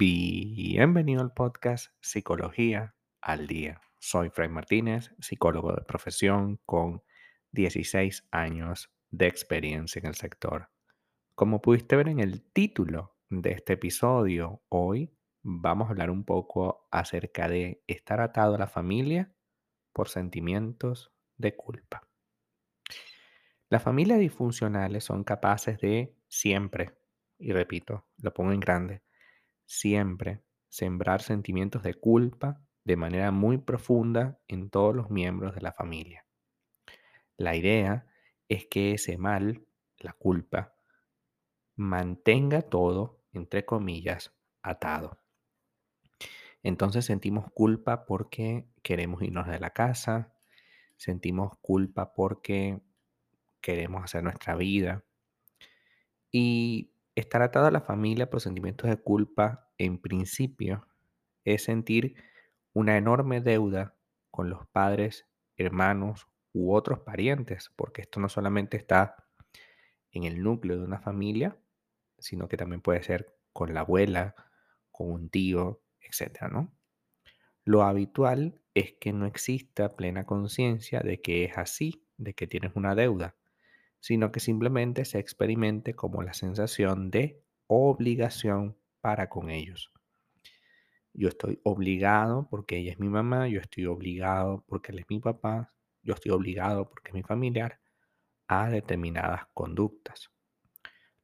Bienvenido al podcast Psicología al Día. Soy Fray Martínez, psicólogo de profesión con 16 años de experiencia en el sector. Como pudiste ver en el título de este episodio, hoy vamos a hablar un poco acerca de estar atado a la familia por sentimientos de culpa. Las familias disfuncionales son capaces de siempre, y repito, lo pongo en grande, siempre sembrar sentimientos de culpa de manera muy profunda en todos los miembros de la familia. La idea es que ese mal, la culpa, mantenga todo, entre comillas, atado. Entonces sentimos culpa porque queremos irnos de la casa, sentimos culpa porque queremos hacer nuestra vida. Y estar atado a la familia por sentimientos de culpa, en principio, es sentir una enorme deuda con los padres, hermanos u otros parientes, porque esto no solamente está en el núcleo de una familia, sino que también puede ser con la abuela, con un tío, etc. ¿no? Lo habitual es que no exista plena conciencia de que es así, de que tienes una deuda sino que simplemente se experimente como la sensación de obligación para con ellos. Yo estoy obligado porque ella es mi mamá, yo estoy obligado porque él es mi papá, yo estoy obligado porque es mi familiar a determinadas conductas.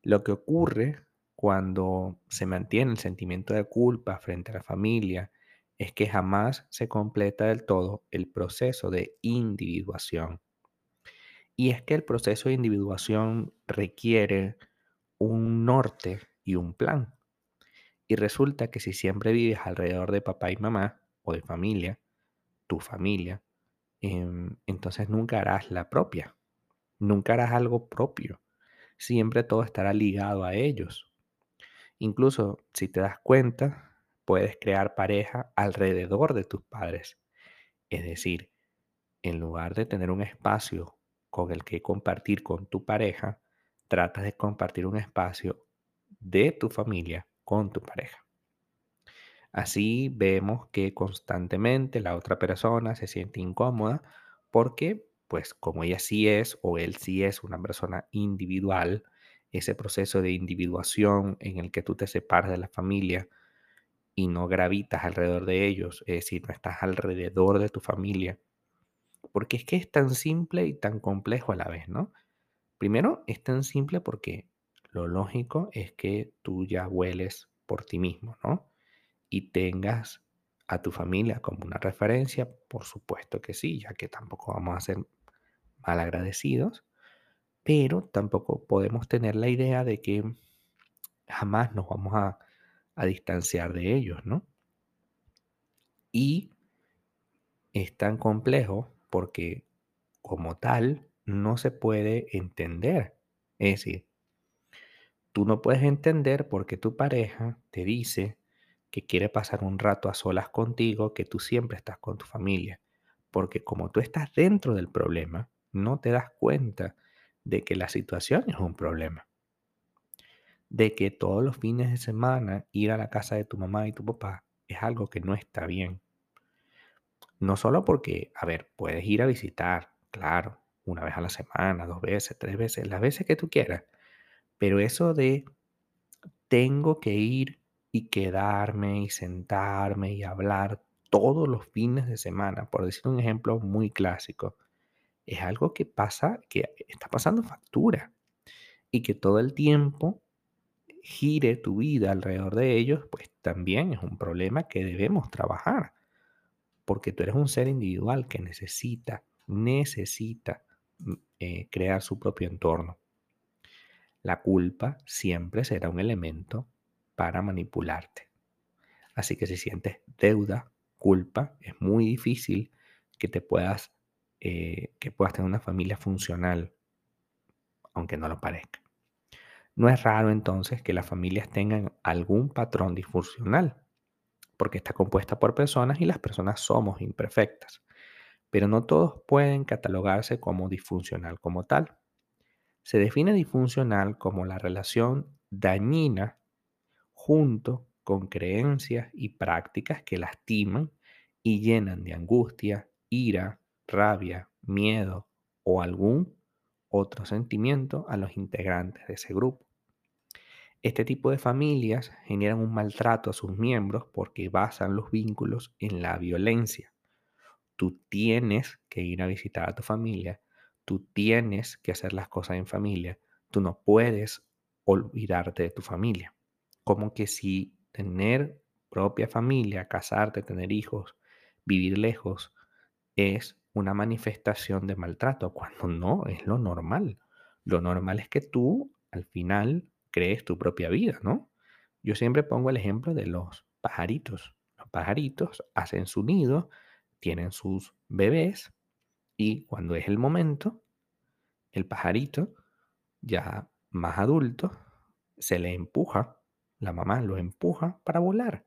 Lo que ocurre cuando se mantiene el sentimiento de culpa frente a la familia es que jamás se completa del todo el proceso de individuación. Y es que el proceso de individuación requiere un norte y un plan. Y resulta que si siempre vives alrededor de papá y mamá o de familia, tu familia, em, entonces nunca harás la propia. Nunca harás algo propio. Siempre todo estará ligado a ellos. Incluso si te das cuenta, puedes crear pareja alrededor de tus padres. Es decir, en lugar de tener un espacio con el que compartir con tu pareja, tratas de compartir un espacio de tu familia con tu pareja. Así vemos que constantemente la otra persona se siente incómoda porque, pues como ella sí es o él sí es una persona individual, ese proceso de individuación en el que tú te separas de la familia y no gravitas alrededor de ellos, es decir, no estás alrededor de tu familia, porque es que es tan simple y tan complejo a la vez, ¿no? Primero, es tan simple porque lo lógico es que tú ya hueles por ti mismo, ¿no? Y tengas a tu familia como una referencia, por supuesto que sí, ya que tampoco vamos a ser mal agradecidos, pero tampoco podemos tener la idea de que jamás nos vamos a, a distanciar de ellos, ¿no? Y es tan complejo porque como tal no se puede entender. Es decir, tú no puedes entender porque tu pareja te dice que quiere pasar un rato a solas contigo, que tú siempre estás con tu familia. Porque como tú estás dentro del problema, no te das cuenta de que la situación es un problema. De que todos los fines de semana ir a la casa de tu mamá y tu papá es algo que no está bien. No solo porque, a ver, puedes ir a visitar, claro, una vez a la semana, dos veces, tres veces, las veces que tú quieras. Pero eso de tengo que ir y quedarme y sentarme y hablar todos los fines de semana, por decir un ejemplo muy clásico, es algo que pasa, que está pasando factura y que todo el tiempo gire tu vida alrededor de ellos, pues también es un problema que debemos trabajar porque tú eres un ser individual que necesita, necesita mm, eh, crear su propio entorno. La culpa siempre será un elemento para manipularte. Así que si sientes deuda, culpa, es muy difícil que te puedas, eh, que puedas tener una familia funcional, aunque no lo parezca. No es raro entonces que las familias tengan algún patrón disfuncional porque está compuesta por personas y las personas somos imperfectas. Pero no todos pueden catalogarse como disfuncional como tal. Se define disfuncional como la relación dañina junto con creencias y prácticas que lastiman y llenan de angustia, ira, rabia, miedo o algún otro sentimiento a los integrantes de ese grupo. Este tipo de familias generan un maltrato a sus miembros porque basan los vínculos en la violencia. Tú tienes que ir a visitar a tu familia, tú tienes que hacer las cosas en familia, tú no puedes olvidarte de tu familia. Como que si tener propia familia, casarte, tener hijos, vivir lejos, es una manifestación de maltrato, cuando no es lo normal. Lo normal es que tú al final crees tu propia vida, ¿no? Yo siempre pongo el ejemplo de los pajaritos. Los pajaritos hacen su nido, tienen sus bebés y cuando es el momento, el pajarito ya más adulto se le empuja, la mamá lo empuja para volar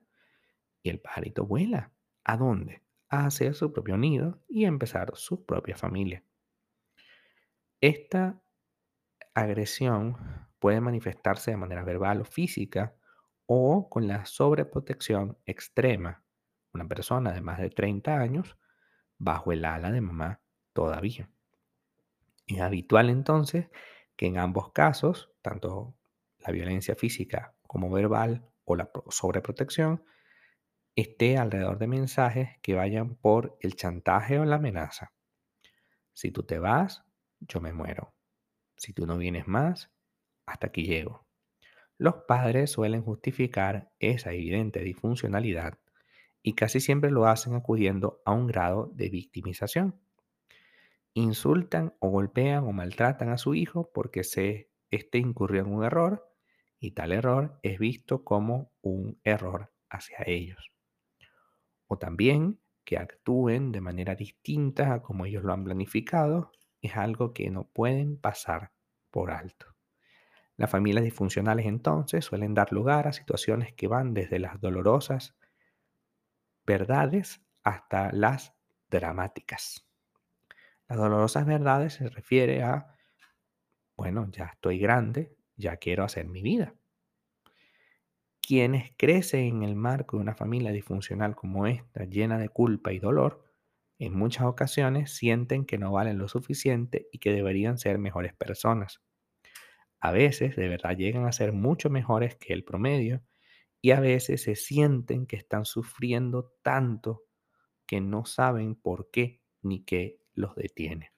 y el pajarito vuela. ¿A dónde? A hacer su propio nido y empezar su propia familia. Esta agresión puede manifestarse de manera verbal o física o con la sobreprotección extrema. Una persona de más de 30 años bajo el ala de mamá todavía. Es habitual entonces que en ambos casos, tanto la violencia física como verbal o la sobreprotección, esté alrededor de mensajes que vayan por el chantaje o la amenaza. Si tú te vas, yo me muero. Si tú no vienes más, hasta aquí llego. Los padres suelen justificar esa evidente disfuncionalidad y casi siempre lo hacen acudiendo a un grado de victimización. Insultan o golpean o maltratan a su hijo porque se este incurrió en un error y tal error es visto como un error hacia ellos. O también que actúen de manera distinta a como ellos lo han planificado es algo que no pueden pasar por alto. Las familias disfuncionales entonces suelen dar lugar a situaciones que van desde las dolorosas verdades hasta las dramáticas. Las dolorosas verdades se refiere a, bueno, ya estoy grande, ya quiero hacer mi vida. Quienes crecen en el marco de una familia disfuncional como esta, llena de culpa y dolor, en muchas ocasiones sienten que no valen lo suficiente y que deberían ser mejores personas. A veces de verdad llegan a ser mucho mejores que el promedio y a veces se sienten que están sufriendo tanto que no saben por qué ni qué los detiene.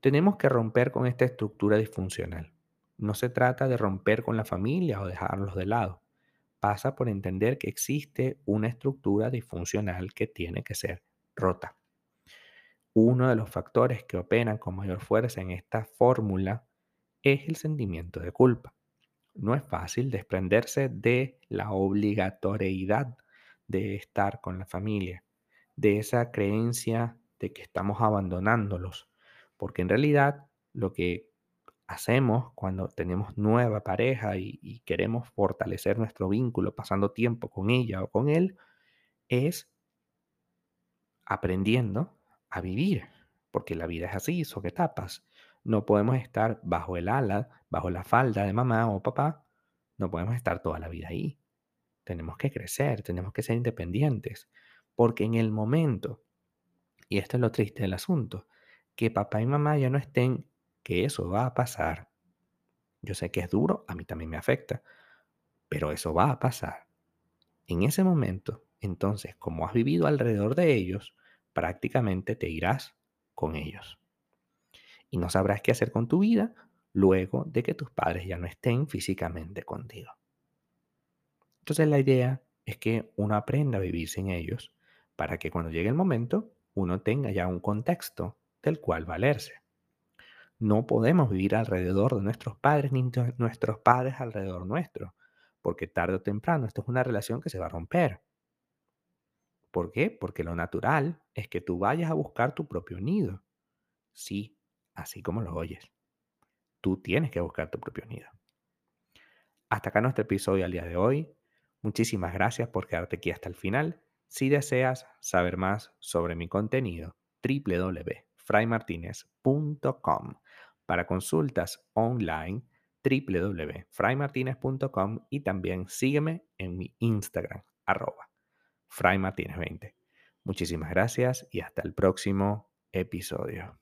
Tenemos que romper con esta estructura disfuncional. No se trata de romper con la familia o dejarlos de lado. Pasa por entender que existe una estructura disfuncional que tiene que ser rota. Uno de los factores que operan con mayor fuerza en esta fórmula es el sentimiento de culpa. No es fácil desprenderse de la obligatoriedad de estar con la familia, de esa creencia de que estamos abandonándolos, porque en realidad lo que hacemos cuando tenemos nueva pareja y, queremos fortalecer nuestro vínculo pasando tiempo con ella o con él es aprendiendo a vivir, porque la vida es así, son etapas. No podemos estar bajo el ala, bajo la falda de mamá o papá. No podemos estar toda la vida ahí. Tenemos que crecer, tenemos que ser independientes. Porque en el momento, y esto es lo triste del asunto, que papá y mamá ya no estén, que eso va a pasar. Yo sé que es duro, a mí también me afecta, pero eso va a pasar. En ese momento, entonces, como has vivido alrededor de ellos, prácticamente te irás con ellos y no sabrás qué hacer con tu vida luego de que tus padres ya no estén físicamente contigo. Entonces la idea es que uno aprenda a vivir sin ellos para que cuando llegue el momento uno tenga ya un contexto del cual valerse. No podemos vivir alrededor de nuestros padres ni nuestros padres alrededor nuestro, porque tarde o temprano esto es una relación que se va a romper. ¿Por qué? Porque lo natural es que tú vayas a buscar tu propio nido. Sí, así como lo oyes. Tú tienes que buscar tu propio nido. Hasta acá nuestro episodio al día de hoy. Muchísimas gracias por quedarte aquí hasta el final. Si deseas saber más sobre mi contenido, www.fraymartinez.com. Para consultas online, www.fraymartinez.com y también sígueme en mi Instagram, arroba fraymartinez20. Muchísimas gracias y hasta el próximo episodio.